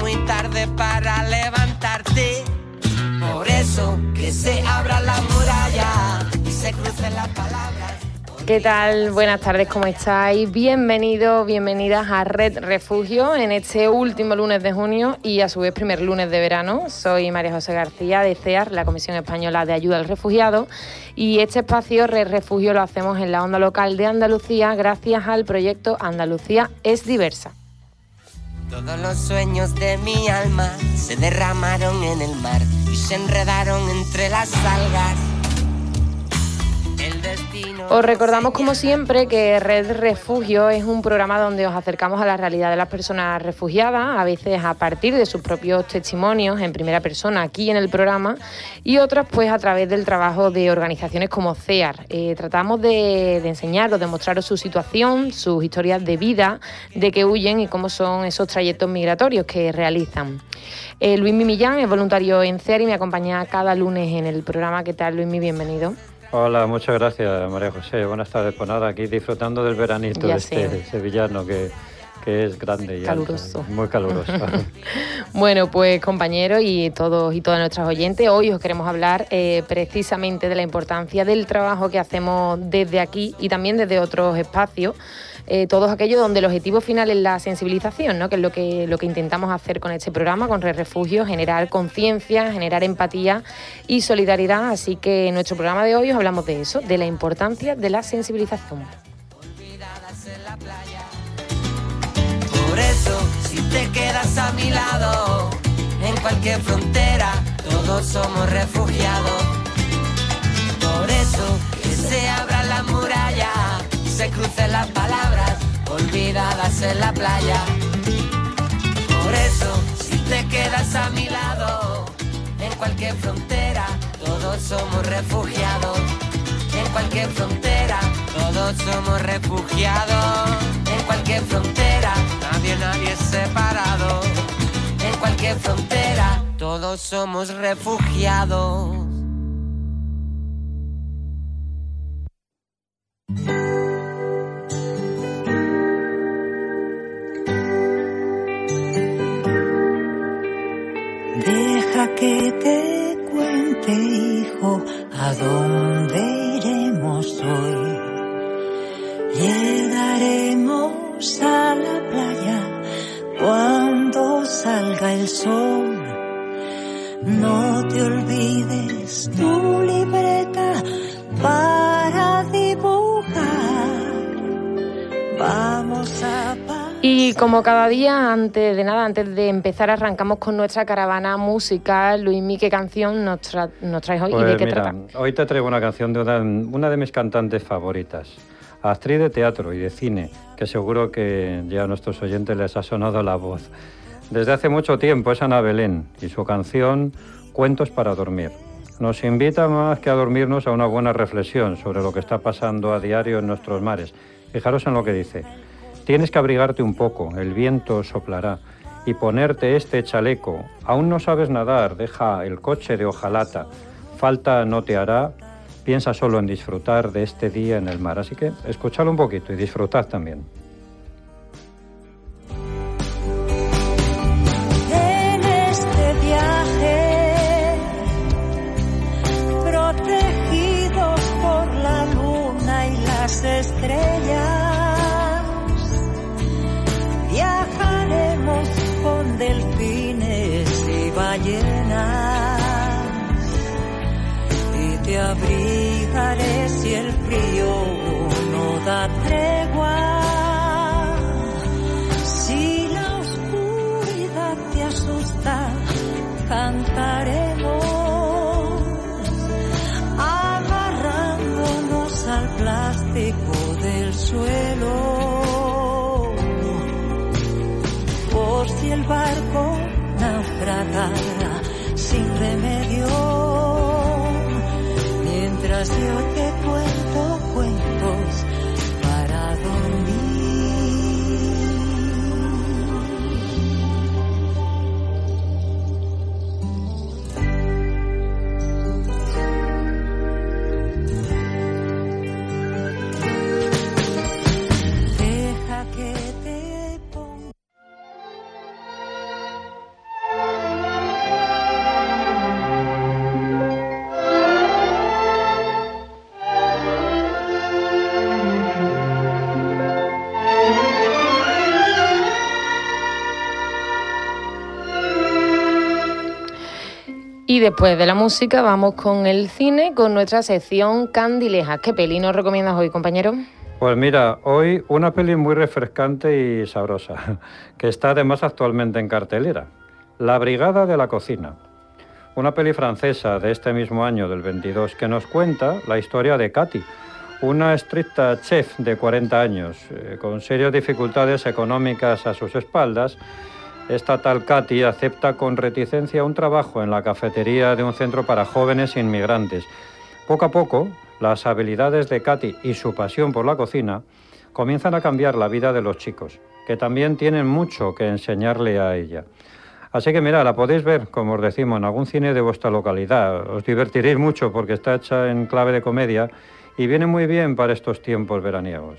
Muy tarde para levantarte. Por eso que se abra la muralla y se crucen las palabras. ¿Qué tal? Buenas tardes, ¿cómo estáis? Bienvenidos, bienvenidas a Red Refugio en este último lunes de junio y a su vez primer lunes de verano. Soy María José García de CEAR, la Comisión Española de Ayuda al Refugiado, y este espacio Red Refugio lo hacemos en la onda local de Andalucía gracias al proyecto Andalucía es diversa. Todos los sueños de mi alma se derramaron en el mar y se enredaron entre las algas. Os recordamos como siempre que Red Refugio es un programa donde os acercamos a la realidad de las personas refugiadas, a veces a partir de sus propios testimonios en primera persona aquí en el programa y otras pues a través del trabajo de organizaciones como CEAR. Eh, tratamos de, de enseñaros, de mostraros su situación, sus historias de vida, de qué huyen y cómo son esos trayectos migratorios que realizan. Eh, Luis Millán es voluntario en CEAR y me acompaña cada lunes en el programa. ¿Qué tal Luis? Bienvenido. Hola, muchas gracias María José. Buenas tardes. Pues nada, aquí disfrutando del veranito de este sevillano que, es grande y caluroso. muy caluroso. bueno, pues compañeros y todos y todas nuestras oyentes, hoy os queremos hablar eh, precisamente de la importancia del trabajo que hacemos desde aquí y también desde otros espacios eh, todos aquellos donde el objetivo final es la sensibilización, ¿no? que es lo que, lo que intentamos hacer con este programa, con Red Refugio, generar conciencia, generar empatía y solidaridad. Así que en nuestro programa de hoy os hablamos de eso, de la importancia de la sensibilización. Por eso, si te quedas a mi lado, en cualquier frontera, todos somos refugiados. Por eso, que se abra la muralla se crucen las palabras olvidadas en la playa. Por eso, si te quedas a mi lado, en cualquier frontera, todos somos refugiados. En cualquier frontera, todos somos refugiados. En cualquier frontera, nadie, nadie es separado. En cualquier frontera, todos somos refugiados. Vamos a y como cada día, antes de nada, antes de empezar, arrancamos con nuestra caravana musical. Luis, ¿qué canción nos, traes hoy y de pues qué trata? Hoy te traigo una canción de una, de mis cantantes favoritas, actriz de teatro y de cine, que seguro que ya a nuestros oyentes les ha sonado la voz. Desde hace mucho tiempo es Ana Belén y su canción Cuentos para dormir. Nos invita más que a dormirnos a una buena reflexión sobre lo que está pasando a diario en nuestros mares. Fijaros en lo que dice. Tienes que abrigarte un poco, el viento soplará, y ponerte este chaleco. Aún no sabes nadar, deja el coche de hojalata. Falta no te hará, piensa solo en disfrutar de este día en el mar. Así que escuchadlo un poquito y disfrutad también. Las estrellas barco naufragara después de la música vamos con el cine, con nuestra sección Candilejas. ¿Qué peli nos recomiendas hoy, compañero? Pues mira, hoy una peli muy refrescante y sabrosa, que está además actualmente en cartelera. La Brigada de la Cocina. Una peli francesa de este mismo año, del 22, que nos cuenta la historia de Katy, una estricta chef de 40 años, eh, con serias dificultades económicas a sus espaldas. Esta tal Katy acepta con reticencia un trabajo en la cafetería de un centro para jóvenes inmigrantes. Poco a poco, las habilidades de Katy y su pasión por la cocina comienzan a cambiar la vida de los chicos, que también tienen mucho que enseñarle a ella. Así que mira, la podéis ver, como os decimos, en algún cine de vuestra localidad. Os divertiréis mucho porque está hecha en clave de comedia y viene muy bien para estos tiempos veraniegos.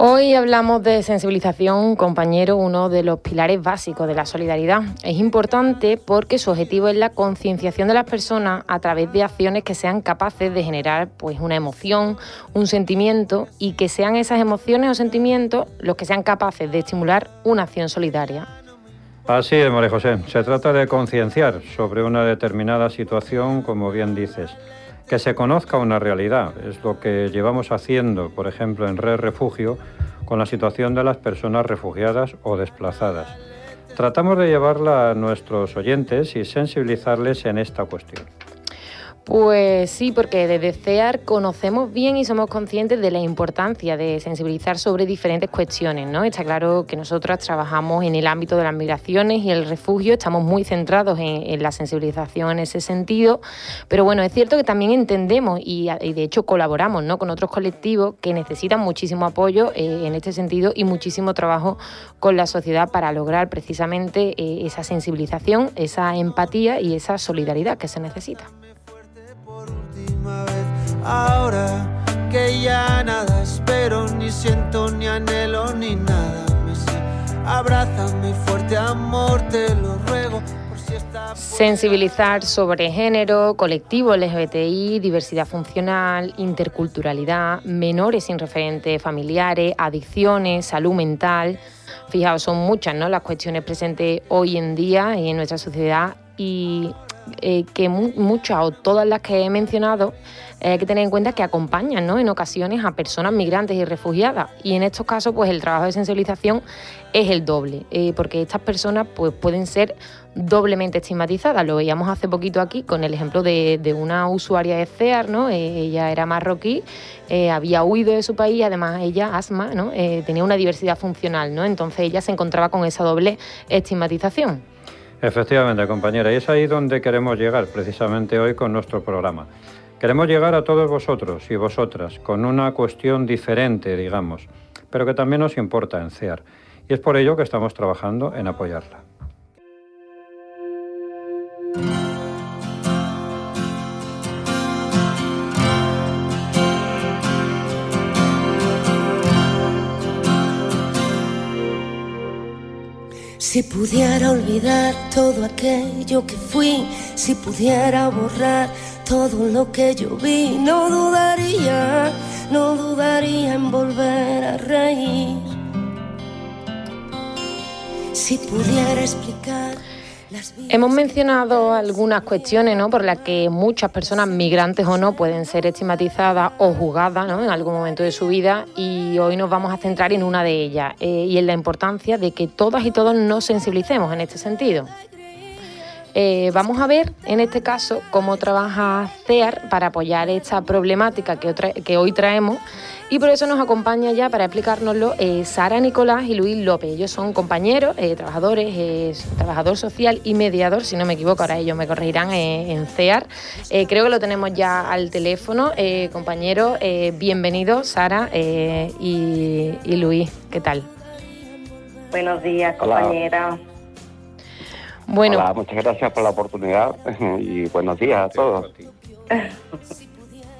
Hoy hablamos de sensibilización, compañero, uno de los pilares básicos de la solidaridad. Es importante porque su objetivo es la concienciación de las personas a través de acciones que sean capaces de generar pues, una emoción, un sentimiento y que sean esas emociones o sentimientos los que sean capaces de estimular una acción solidaria. Así es, María José. Se trata de concienciar sobre una determinada situación, como bien dices. Que se conozca una realidad. Es lo que llevamos haciendo, por ejemplo, en Red Refugio, con la situación de las personas refugiadas o desplazadas. Tratamos de llevarla a nuestros oyentes y sensibilizarles en esta cuestión. Pues sí, porque desde CEAR conocemos bien y somos conscientes de la importancia de sensibilizar sobre diferentes cuestiones, ¿no? Está claro que nosotras trabajamos en el ámbito de las migraciones y el refugio, estamos muy centrados en, la sensibilización en ese sentido, pero bueno, es cierto que también entendemos y, y de hecho colaboramos ¿no? con otros colectivos que necesitan muchísimo apoyo eh, en este sentido y muchísimo trabajo con la sociedad para lograr precisamente eh, esa sensibilización, esa empatía y esa solidaridad que se necesita. Ahora que ya nada espero, ni siento, ni anhelo, ni nada me sé. Abrázame fuerte, amor, te lo ruego. Sensibilizar sobre género, colectivo LGBTI, diversidad funcional, interculturalidad, menores sin referentes familiares, adicciones, salud mental. Fijaos, son muchas ¿no? las cuestiones presentes hoy en día y en nuestra sociedad y eh, que mu- muchas o todas las que he mencionado eh, hay que tener en cuenta que acompañan ¿no? en ocasiones a personas migrantes y refugiadas y en estos casos pues el trabajo de sensibilización es el doble eh, porque estas personas pues pueden ser doblemente estigmatizadas lo veíamos hace poquito aquí con el ejemplo de, de una usuaria de CEAR ¿no? Ella era marroquí había huido de su país además ella asma ¿no? Tenía una diversidad funcional ¿no? entonces ella se encontraba con esa doble estigmatización Efectivamente, compañera, y es ahí donde queremos llegar precisamente hoy con nuestro programa. Queremos llegar a todos vosotros y vosotras con una cuestión diferente, digamos, pero que también nos importa en CEAR. Y es por ello que estamos trabajando en apoyarla. Si pudiera olvidar todo aquello que fui, si pudiera borrar todo lo que yo vi, no dudaría, no dudaría en volver a reír. Si pudiera explicar Hemos mencionado algunas cuestiones ¿no? por las que muchas personas, migrantes o no, pueden ser estigmatizadas o juzgadas ¿no? en algún momento de su vida y hoy nos vamos a centrar en una de ellas eh, y en la importancia de que todas y todos nos sensibilicemos en este sentido. Eh, vamos a ver en este caso cómo trabaja CEAR para apoyar esta problemática que, hoy traemos y por eso nos acompaña ya para explicárnoslo eh, Sara Nicolás y Luis López. Ellos son compañeros, eh, trabajadores, eh, trabajador social y mediador, si no me equivoco, ahora ellos me corregirán eh, en CEAR. Eh, creo que lo tenemos ya al teléfono. Eh, compañero, eh, bienvenidos Sara eh, y, y Luis, ¿qué tal? Buenos días, Hola. compañera. Bueno, Hola, muchas gracias por la oportunidad y buenos días a todos.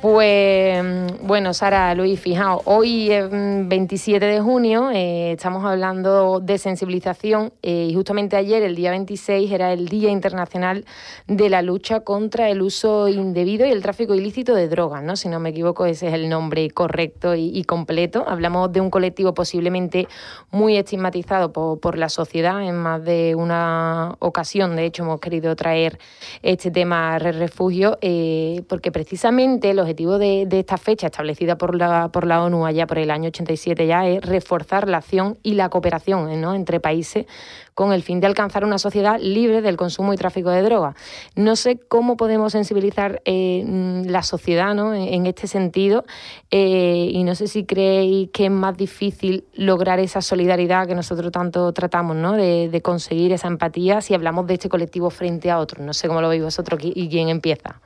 Pues mm, bueno, Sara, Luis, fijaos, hoy es mm, 27 de junio, eh, estamos hablando de sensibilización eh, y justamente ayer, el día 26, era el Día Internacional de la Lucha contra el Uso Indebido y el Tráfico Ilícito de Drogas, ¿no? Si no me equivoco, ese es el nombre correcto y, completo. Hablamos de un colectivo posiblemente muy estigmatizado por, la sociedad en más de una ocasión. De hecho, hemos querido traer este tema a Refugio eh, porque precisamente el objetivo de, esta fecha establecida por la, por la ONU allá por el año 87 ya es reforzar la acción y la cooperación eh, entre países con el fin de alcanzar una sociedad libre del consumo y tráfico de drogas. No sé cómo podemos sensibilizar eh, mm, la sociedad ¿no? en, este sentido eh, y no sé si creéis que es más difícil lograr esa solidaridad que nosotros tanto tratamos, ¿no? de, de conseguir esa empatía si hablamos de este colectivo frente a otros. No sé cómo lo veis vosotros y quién empieza.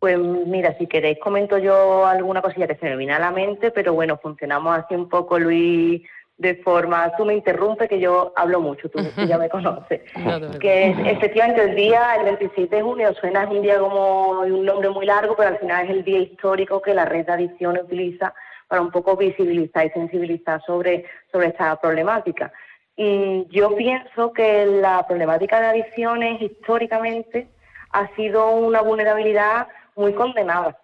Pues mira, si queréis comento yo alguna cosilla que se me viene a la mente, pero bueno, funcionamos así un poco, Luis, de forma, tú me interrumpes que yo hablo mucho, tú, tú ya me conoces. No que efectivamente el día, el 26 de junio, suena es un día como un nombre muy largo, pero al final es el día histórico que la red de adicciones utiliza para un poco visibilizar y sensibilizar sobre, sobre esta problemática. Y yo pienso que la problemática de adicciones históricamente ha sido una vulnerabilidad muy condenada,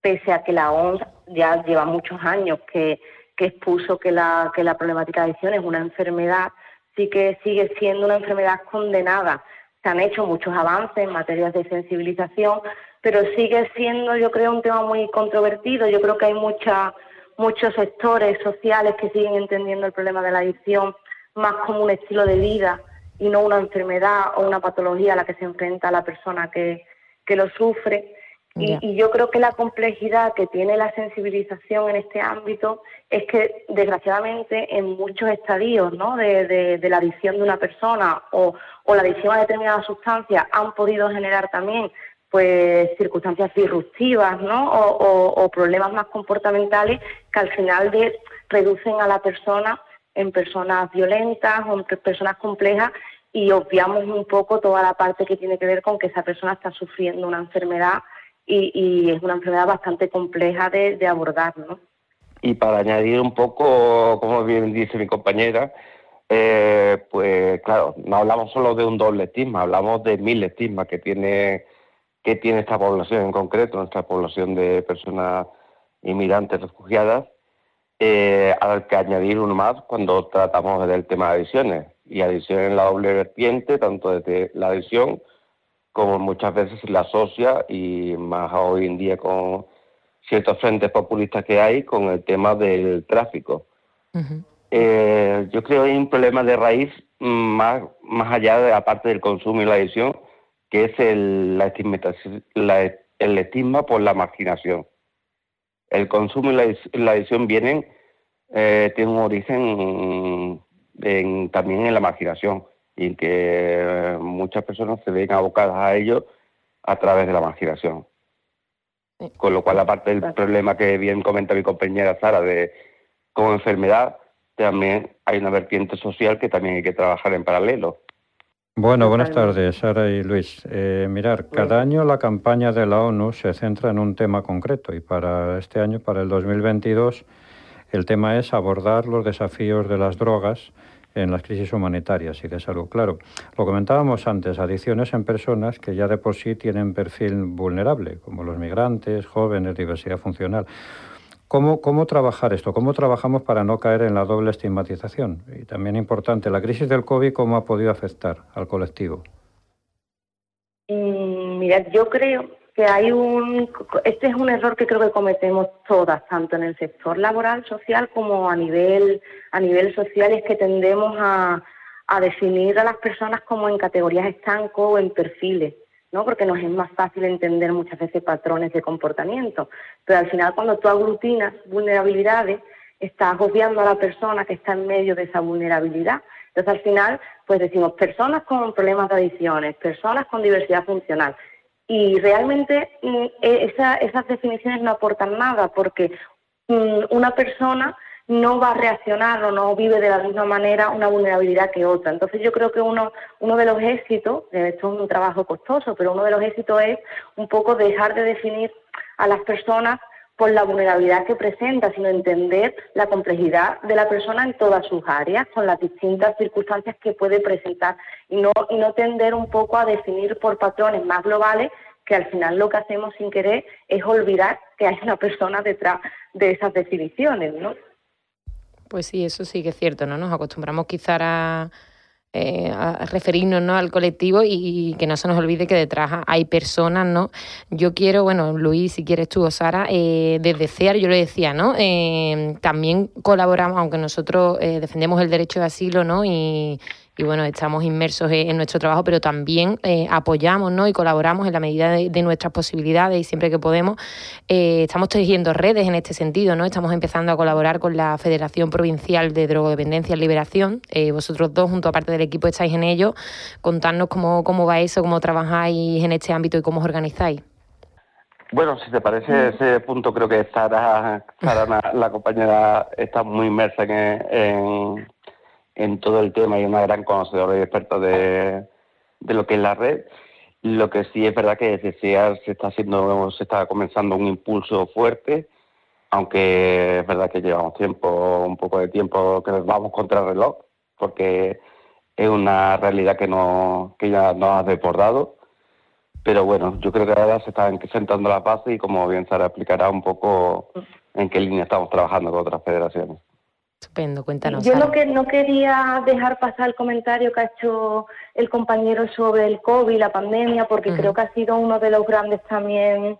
pese a que la OMS ya lleva muchos años que, expuso que la, que la problemática de adicción es una enfermedad, sí que sigue siendo una enfermedad condenada. Se han hecho muchos avances en materias de sensibilización, pero sigue siendo, yo creo, un tema muy controvertido. Yo creo que hay mucha, muchos sectores sociales que siguen entendiendo el problema de la adicción más como un estilo de vida y no una enfermedad o una patología a la que se enfrenta la persona que, que lo sufre. Y, y yo creo que la complejidad que tiene la sensibilización en este ámbito es que, desgraciadamente, en muchos estadios ¿no? de, de- de la adicción de una persona o, o la adicción a determinadas sustancias han podido generar también pues circunstancias disruptivas ¿no? o, o- o problemas más comportamentales que al final de- reducen a la persona en personas violentas o en pe- personas complejas y obviamos un poco toda la parte que tiene que ver con que esa persona está sufriendo una enfermedad y, y es una enfermedad bastante compleja de, de abordar, ¿no? Y para añadir un poco, como bien dice mi compañera, eh, pues claro, no hablamos solo de un doble estigma, hablamos de mil estigmas que tiene, que tiene esta población en concreto, nuestra población de personas inmigrantes refugiadas, eh, al que añadir uno más cuando tratamos del tema de adicciones. Y adicción en la doble vertiente, tanto desde la adicción como muchas veces se la asocia y más hoy en día con ciertos frentes populistas que hay con el tema del tráfico. Eh, yo creo que hay un problema de raíz más, más allá de la parte del consumo y la adicción, que es el, la la- el estigma por la marginación. El consumo y la, la adicción vienen, eh, tienen un origen en- también en la marginación y en que muchas personas se ven abocadas a ello a través de la marginación. Sí. Con lo cual, aparte del Claro. problema que bien comenta mi compañera Sara de como enfermedad, también hay una vertiente social que también hay que trabajar en paralelo. Bueno, buenas tardes, Sara y Luis. Eh, mirar, cada año la campaña de la ONU se centra en un tema concreto y para este año, para el 2022, el tema es abordar los desafíos de las drogas en las crisis humanitarias y de salud. Claro, lo comentábamos antes, adicciones en personas que ya de por sí tienen perfil vulnerable, como los migrantes, jóvenes, diversidad funcional. ¿Cómo, ¿Cómo trabajar esto? ¿Cómo trabajamos para no caer en la doble estigmatización? Y también importante, la crisis del COVID, ¿cómo ha podido afectar al colectivo? Mm, mira, yo creo que hay un, este es un error que creo que cometemos todas, tanto en el sector laboral, social, como a nivel, a nivel social, es que tendemos a, a definir a las personas como en categorías estancos o en perfiles. ¿no? porque nos es más fácil entender muchas veces patrones de comportamiento. Pero al final, cuando tú aglutinas vulnerabilidades, estás obviando a la persona que está en medio de esa vulnerabilidad. Entonces, al final, pues decimos personas con problemas de adicciones, personas con diversidad funcional. Y realmente mm, e, esas definiciones no aportan nada, porque mm, una persona no va a reaccionar o no vive de la misma manera una vulnerabilidad que otra. Entonces yo creo que uno, uno de los éxitos, esto es un trabajo costoso, pero uno de los éxitos es un poco dejar de definir a las personas por la vulnerabilidad que presenta, sino entender la complejidad de la persona en todas sus áreas, con las distintas circunstancias que puede presentar, y no, y no tender un poco a definir por patrones más globales que al final lo que hacemos sin querer es olvidar que hay una persona detrás de esas definiciones, ¿no? Pues sí, eso sí que es cierto, ¿no? Nos acostumbramos quizá a, eh, referirnos ¿no? al colectivo y, que no se nos olvide que detrás hay personas, ¿no? Yo quiero, bueno, Luis, si quieres tú o Sara, eh, desde CEAR, yo le decía, ¿no? Eh, también colaboramos, aunque nosotros defendemos el derecho de asilo, ¿no? Y, y bueno, estamos inmersos en nuestro trabajo, pero también eh, apoyamos ¿no? y colaboramos en la medida de, nuestras posibilidades y siempre que podemos. Eh, estamos tejiendo redes en este sentido, ¿no? Estamos empezando a colaborar con la Federación Provincial de Drogodependencia y Liberación. Eh, vosotros dos, junto a parte del equipo, estáis en ello. Contarnos cómo, cómo va eso, cómo trabajáis en este ámbito y cómo os organizáis. Bueno, si te parece ese punto, creo que Sara, Sara la, compañera, está muy inmersa en, en todo el tema y una gran conocedora y experta de, lo que es la red. Lo que sí es verdad que desde se está haciendo, se está comenzando un impulso fuerte, aunque es verdad que llevamos tiempo, un poco de tiempo que vamos contra el reloj, porque es una realidad que no, que ya nos ha desbordado. Pero bueno, yo creo que ahora se están sentando las bases y como bien Sara explicará un poco en qué línea estamos trabajando con otras federaciones. Estupendo, cuéntanos. Yo lo que no quería dejar pasar el comentario que ha hecho el compañero sobre el COVID, la pandemia, porque creo que ha sido uno de los grandes también,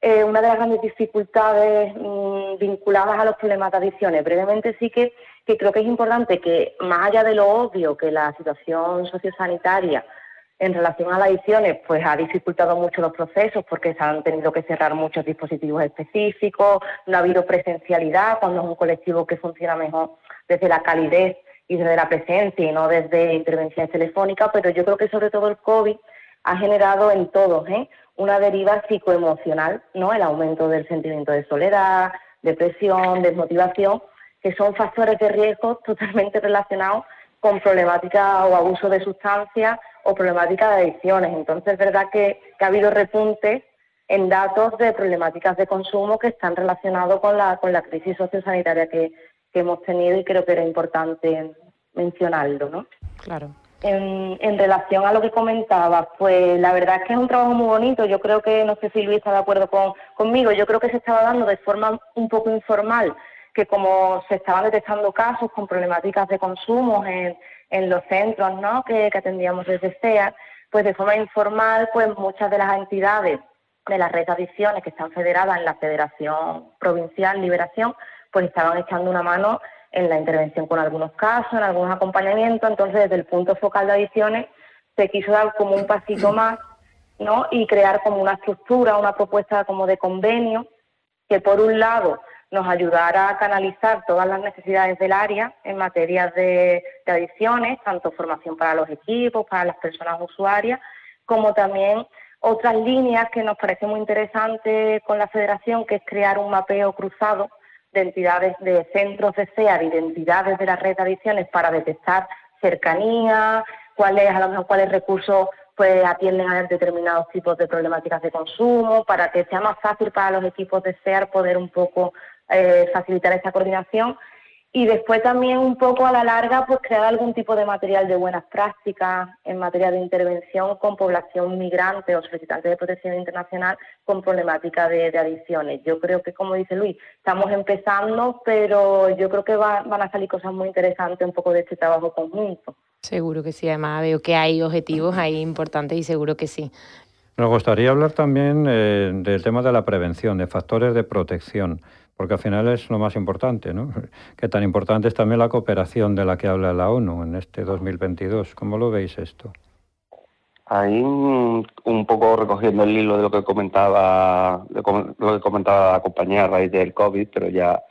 eh, una de las grandes dificultades mm, vinculadas a los problemas de adicciones. Brevemente sí que, que creo que es importante que, más allá de lo obvio que la situación sociosanitaria en relación a las adicciones, pues ha dificultado mucho los procesos porque se han tenido que cerrar muchos dispositivos específicos, no ha habido presencialidad cuando es un colectivo que funciona mejor desde la calidez y desde la presencia y no desde intervenciones telefónicas, pero yo creo que sobre todo el COVID ha generado en todos ¿eh? una deriva psicoemocional, ¿no? El aumento del sentimiento de soledad, depresión, desmotivación, que son factores de riesgo totalmente relacionados con problemáticas o abuso de sustancias o problemáticas de adicciones. Entonces es verdad que, ha habido repuntes en datos de problemáticas de consumo que están relacionados con la, con la crisis sociosanitaria que, que hemos tenido y creo que era importante mencionarlo, ¿no? Claro. En, en, relación a lo que comentaba, pues la verdad es que es un trabajo muy bonito. Yo creo que, no sé si Luis está de acuerdo con, conmigo, yo creo que se estaba dando de forma un poco informal que como se estaban detectando casos con problemáticas de consumo en, en los centros ¿no? que, atendíamos desde SEA, pues de forma informal, pues muchas de las entidades de la red de adicciones que están federadas en la Federación Provincial Liberación, pues estaban echando una mano en la intervención con algunos casos, en algunos acompañamientos. Entonces, desde el punto focal de adicciones, se quiso dar como un pasito más, ¿no? Y crear como una estructura, una propuesta como de convenio, que por un lado nos ayudará a canalizar todas las necesidades del área en materia de, adicciones, tanto formación para los equipos, para las personas usuarias, como también otras líneas que nos parece muy interesante con la federación, que es crear un mapeo cruzado de entidades, de centros de SEAR y de entidades de la red de adicciones para detectar cercanía, cuáles, a lo mejor cuáles recursos pues atienden a determinados tipos de problemáticas de consumo, para que sea más fácil para los equipos de SEAR poder un poco eh, facilitar esa coordinación y después también un poco a la larga pues crear algún tipo de material de buenas prácticas en materia de intervención con población migrante o solicitante de protección internacional con problemática de, adicciones. Yo creo que, como dice Luis, estamos empezando, pero yo creo que van a salir cosas muy interesantes un poco de este trabajo conjunto. Seguro que sí, además veo que hay objetivos ahí importantes y seguro que sí. Nos gustaría hablar también eh, del tema de la prevención, de factores de protección porque al final es lo más importante, ¿no? Que tan importante es también la cooperación de la que habla la ONU en este 2022. ¿Cómo lo veis esto? Ahí un poco recogiendo el hilo de lo que comentaba lo que comentaba la compañera a raíz del COVID, pero ya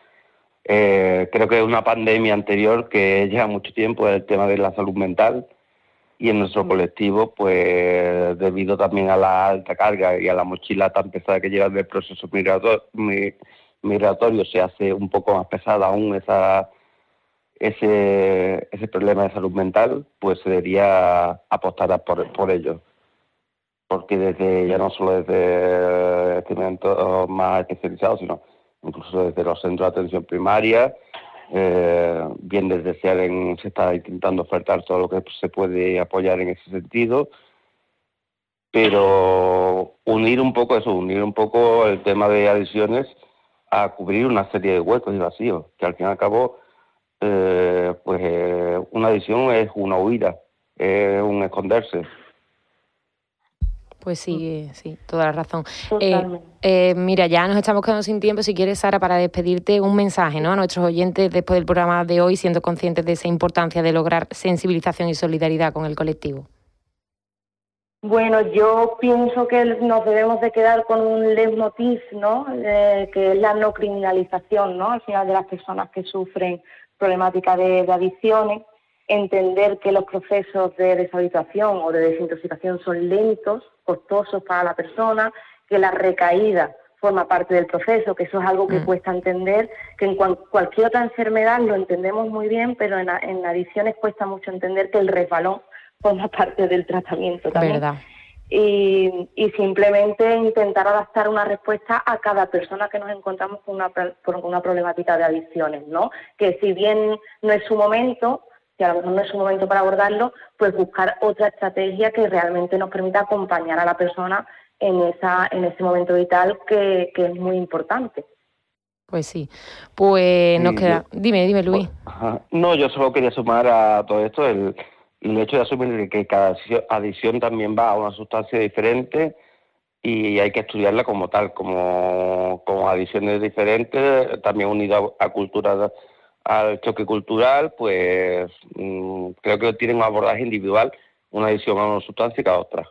eh, creo que es una pandemia anterior que lleva mucho tiempo el tema de la salud mental y en nuestro colectivo, pues debido también a la alta carga y a la mochila tan pesada que lleva del proceso migratorio, migratorio se hace un poco más pesada aún esa, ese, ese problema de salud mental, pues se debería apostar por, por ello. Porque desde, ya no solo desde establecimientos más especializados, sino incluso desde los centros de atención primaria, eh, bien desde SEADEN se está intentando ofertar todo lo que se puede apoyar en ese sentido, pero unir un poco eso, unir un poco el tema de adicciones a cubrir una serie de huecos y vacíos, que al fin y al cabo, eh, pues eh, una adicción es una huida, es un esconderse. Pues sí, sí, toda la razón. Eh, mira, ya nos estamos quedando sin tiempo. Si quieres, Sara, para despedirte, un mensaje ¿no? a nuestros oyentes después del programa de hoy, siendo conscientes de esa importancia de lograr sensibilización y solidaridad con el colectivo. Bueno, yo pienso que nos debemos de quedar con un leitmotiv, ¿no? Eh, que es la no criminalización, ¿no? Al final de las personas que sufren problemática de, adicciones, entender que los procesos de deshabituación o de desintoxicación son lentos, costosos para la persona, que la recaída forma parte del proceso, que eso es algo que mm. cuesta entender, que en cualquier otra enfermedad lo entendemos muy bien, pero en, en adicciones cuesta mucho entender que el resbalón forma parte del tratamiento también. Y, y, simplemente intentar adaptar una respuesta a cada persona que nos encontramos con una, con una problemática de adicciones, ¿no? Que si bien no es su momento, si a lo mejor no es su momento para abordarlo, pues buscar otra estrategia que realmente nos permita acompañar a la persona en esa en ese momento vital que, que es muy importante. Pues sí. Pues nos queda. dime, dime, Luis. No, yo solo quería sumar a todo esto el y el hecho de asumir que cada adición también va a una sustancia diferente y hay que estudiarla como tal, como, como adiciones diferentes, también unida a cultura, al choque cultural, pues mm, creo que tienen un abordaje individual, una adición a una sustancia que a otra.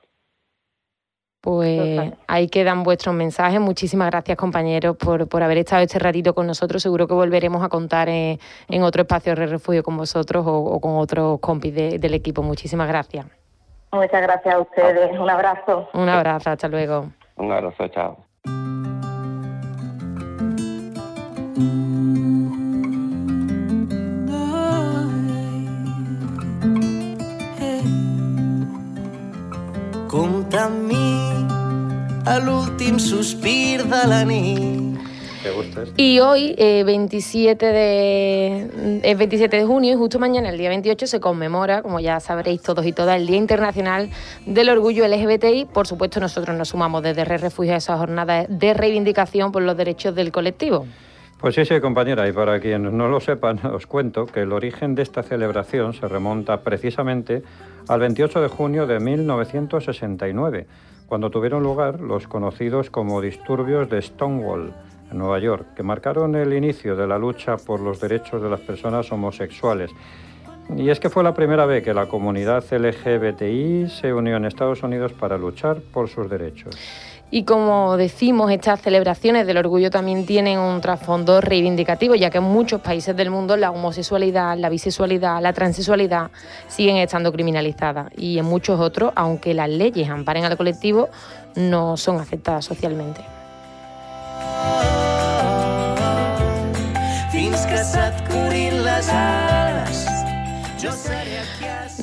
Pues ahí quedan vuestros mensajes. Muchísimas gracias, compañeros, por, por haber estado este ratito con nosotros. Seguro que volveremos a contar en, otro espacio de refugio con vosotros o, con otros compis del equipo. Muchísimas gracias. Muchas gracias a ustedes. Un abrazo. Un abrazo. Hasta luego. Un abrazo. Chao. Al último suspir de la nit. Y hoy, 27, eh, de, 27 de junio, y justo mañana, el día 28, se conmemora, como ya sabréis todos y todas, el Día Internacional del Orgullo LGBTI. Por supuesto, nosotros nos sumamos desde Red Refugio a esa jornada de reivindicación por los derechos del colectivo. Pues sí, sí, compañera, y para quienes no lo sepan, os cuento que el origen de esta celebración se remonta precisamente al 28 de junio de 1969 cuando tuvieron lugar los conocidos como disturbios de Stonewall en Nueva York, que marcaron el inicio de la lucha por los derechos de las personas homosexuales. Y es que fue la primera vez que la comunidad LGBTI se unió en Estados Unidos para luchar por sus derechos. Y como decimos, estas celebraciones del orgullo también tienen un trasfondo reivindicativo, ya que en muchos países del mundo la homosexualidad, la bisexualidad, la transexualidad siguen estando criminalizadas. Y en muchos otros, aunque las leyes amparen al colectivo, no son aceptadas socialmente.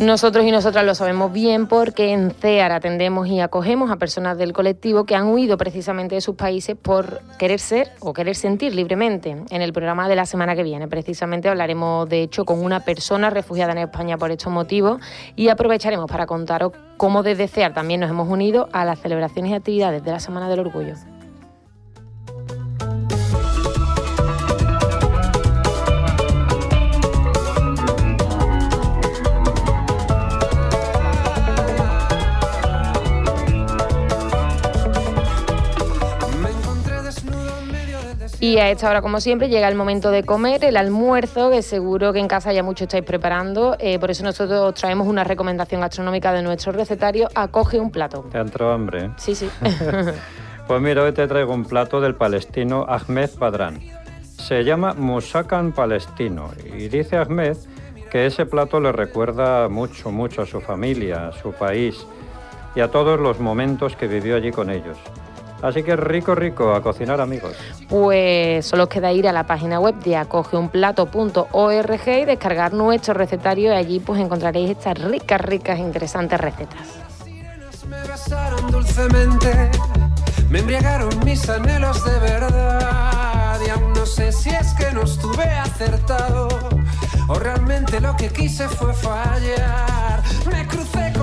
Nosotros y nosotras lo sabemos bien porque en CEAR atendemos y acogemos a personas del colectivo que han huido precisamente de sus países por querer ser o querer sentir libremente. En el programa de la semana que viene precisamente hablaremos de hecho con una persona refugiada en España por estos motivos y aprovecharemos para contaros cómo desde CEAR también nos hemos unido a las celebraciones y actividades de la Semana del Orgullo. Y a esta hora, como siempre, llega el momento de comer, el almuerzo, que seguro que en casa ya mucho estáis preparando. Eh, por eso nosotros os traemos una recomendación gastronómica de nuestro recetario. Acoge un plato. Te ha entrado hambre. ¿eh? Sí, sí. Pues mira, hoy te traigo un plato del palestino Ahmed Badran. Se llama Musakan palestino y dice Ahmed que ese plato le recuerda mucho, mucho a su familia, a su país y a todos los momentos que vivió allí con ellos. Así que rico, rico, a cocinar amigos. Pues solo os queda ir a la página web de acogeunplato.org y descargar nuestro recetario y allí pues encontraréis estas ricas, ricas, interesantes recetas. Me besaron dulcemente, me embriagaron mis anhelos de verdad. Y aún no sé si es que no estuve acertado o realmente lo que quise fue fallar. Me crucé con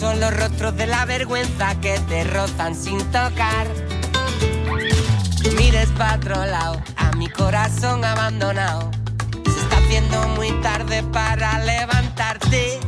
Son los rostros de la vergüenza que te rozan sin tocar. Mires para otro lado, a mi corazón abandonado. Se está haciendo muy tarde para levantarte.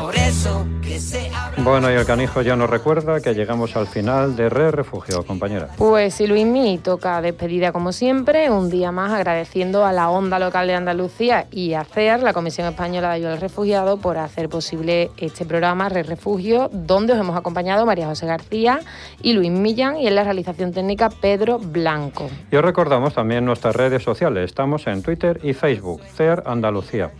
Por eso que se abra. Bueno, y el canijo ya nos recuerda que llegamos al final de Re Refugio, compañera. Pues si Luismi toca despedida como siempre, un día más agradeciendo a la Onda Local de Andalucía y a CEAR, la Comisión Española de Ayuda al Refugiado, por hacer posible este programa Re Refugio, donde os hemos acompañado María José García y Luis Millán y en la realización técnica Pedro Blanco. Y os recordamos también nuestras redes sociales. Estamos en Twitter y Facebook, CER Andalucía.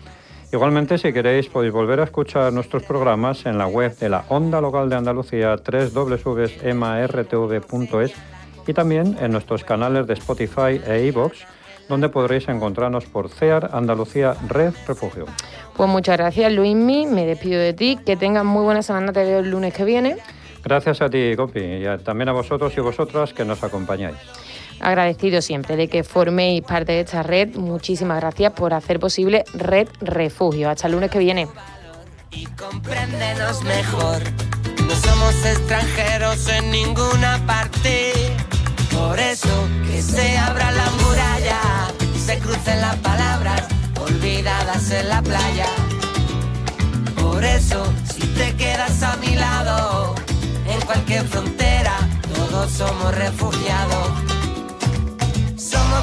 Igualmente, si queréis, podéis volver a escuchar nuestros programas en la web de la Onda Local de Andalucía, www.emartv.es y también en nuestros canales de Spotify e iVoox, donde podréis encontrarnos por CEAR Andalucía Red Refugio. Pues muchas gracias Luismi, me despido de ti, que tengas muy buena semana, te veo el lunes que viene. Gracias a ti, Copi, y a- también a vosotros y vosotras que nos acompañáis. Agradecido siempre de que forméis parte de esta red. Muchísimas gracias por hacer posible Red Refugio. Hasta el lunes que viene. y compréndenos mejor. No somos extranjeros en ninguna parte. Por eso que se abra la muralla se crucen las palabras olvidadas en la playa. Por eso, si te quedas a mi lado, en cualquier frontera, todos somos refugiados.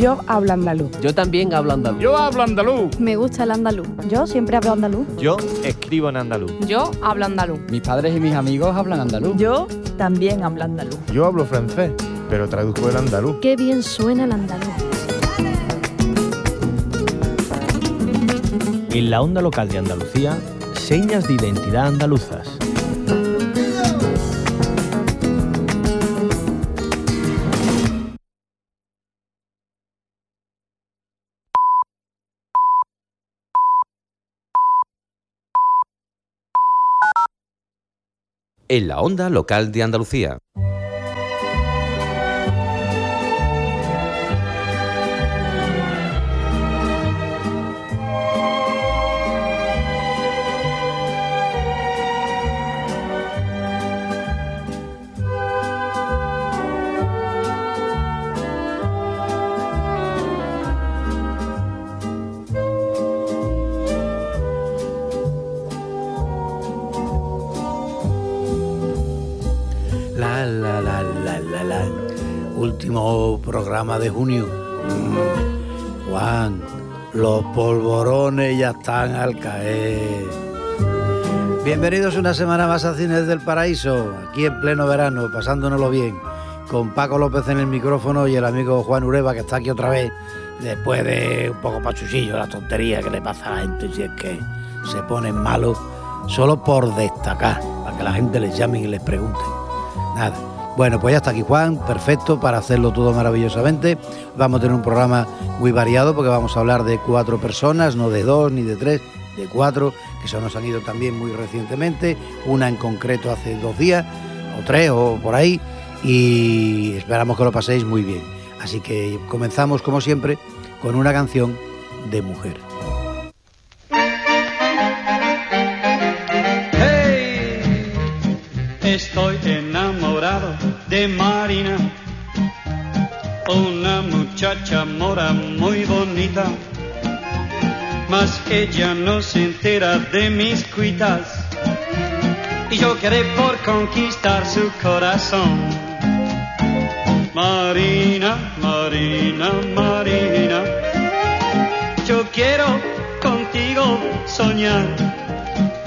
Yo hablo andaluz. Yo también hablo andaluz. Yo hablo andaluz. Me gusta el andaluz. Yo siempre hablo andaluz. Yo escribo en andaluz. Yo hablo andaluz. Mis padres y mis amigos hablan andaluz. Yo también hablo andaluz. Yo hablo francés, pero traduzco el andaluz. Qué bien suena el andaluz. En la onda local de Andalucía, señas de identidad andaluzas. En la onda local de Andalucía. Programa de junio. Juan, los polvorones ya están al caer. Bienvenidos una semana más a Cines del Paraíso, aquí en pleno verano, pasándonoslo bien, con Paco López en el micrófono y el amigo Juan Ureba que está aquí otra vez, después de un poco pachuchillo, la tontería que le pasa a la gente si es que se ponen malos, solo por destacar, para que la gente les llame y les pregunte. Nada. Bueno, pues ya está aquí Juan, perfecto para hacerlo todo maravillosamente. Vamos a tener un programa muy variado porque vamos a hablar de cuatro personas, no de dos ni de tres, de cuatro, que se nos han ido también muy recientemente, una en concreto hace dos días, o tres, o por ahí, y esperamos que lo paséis muy bien. Así que comenzamos, como siempre, con una canción de mujer. Ella no se entera de mis cuitas y yo quedé por conquistar su corazón. Marina, Marina, Marina, yo quiero contigo soñar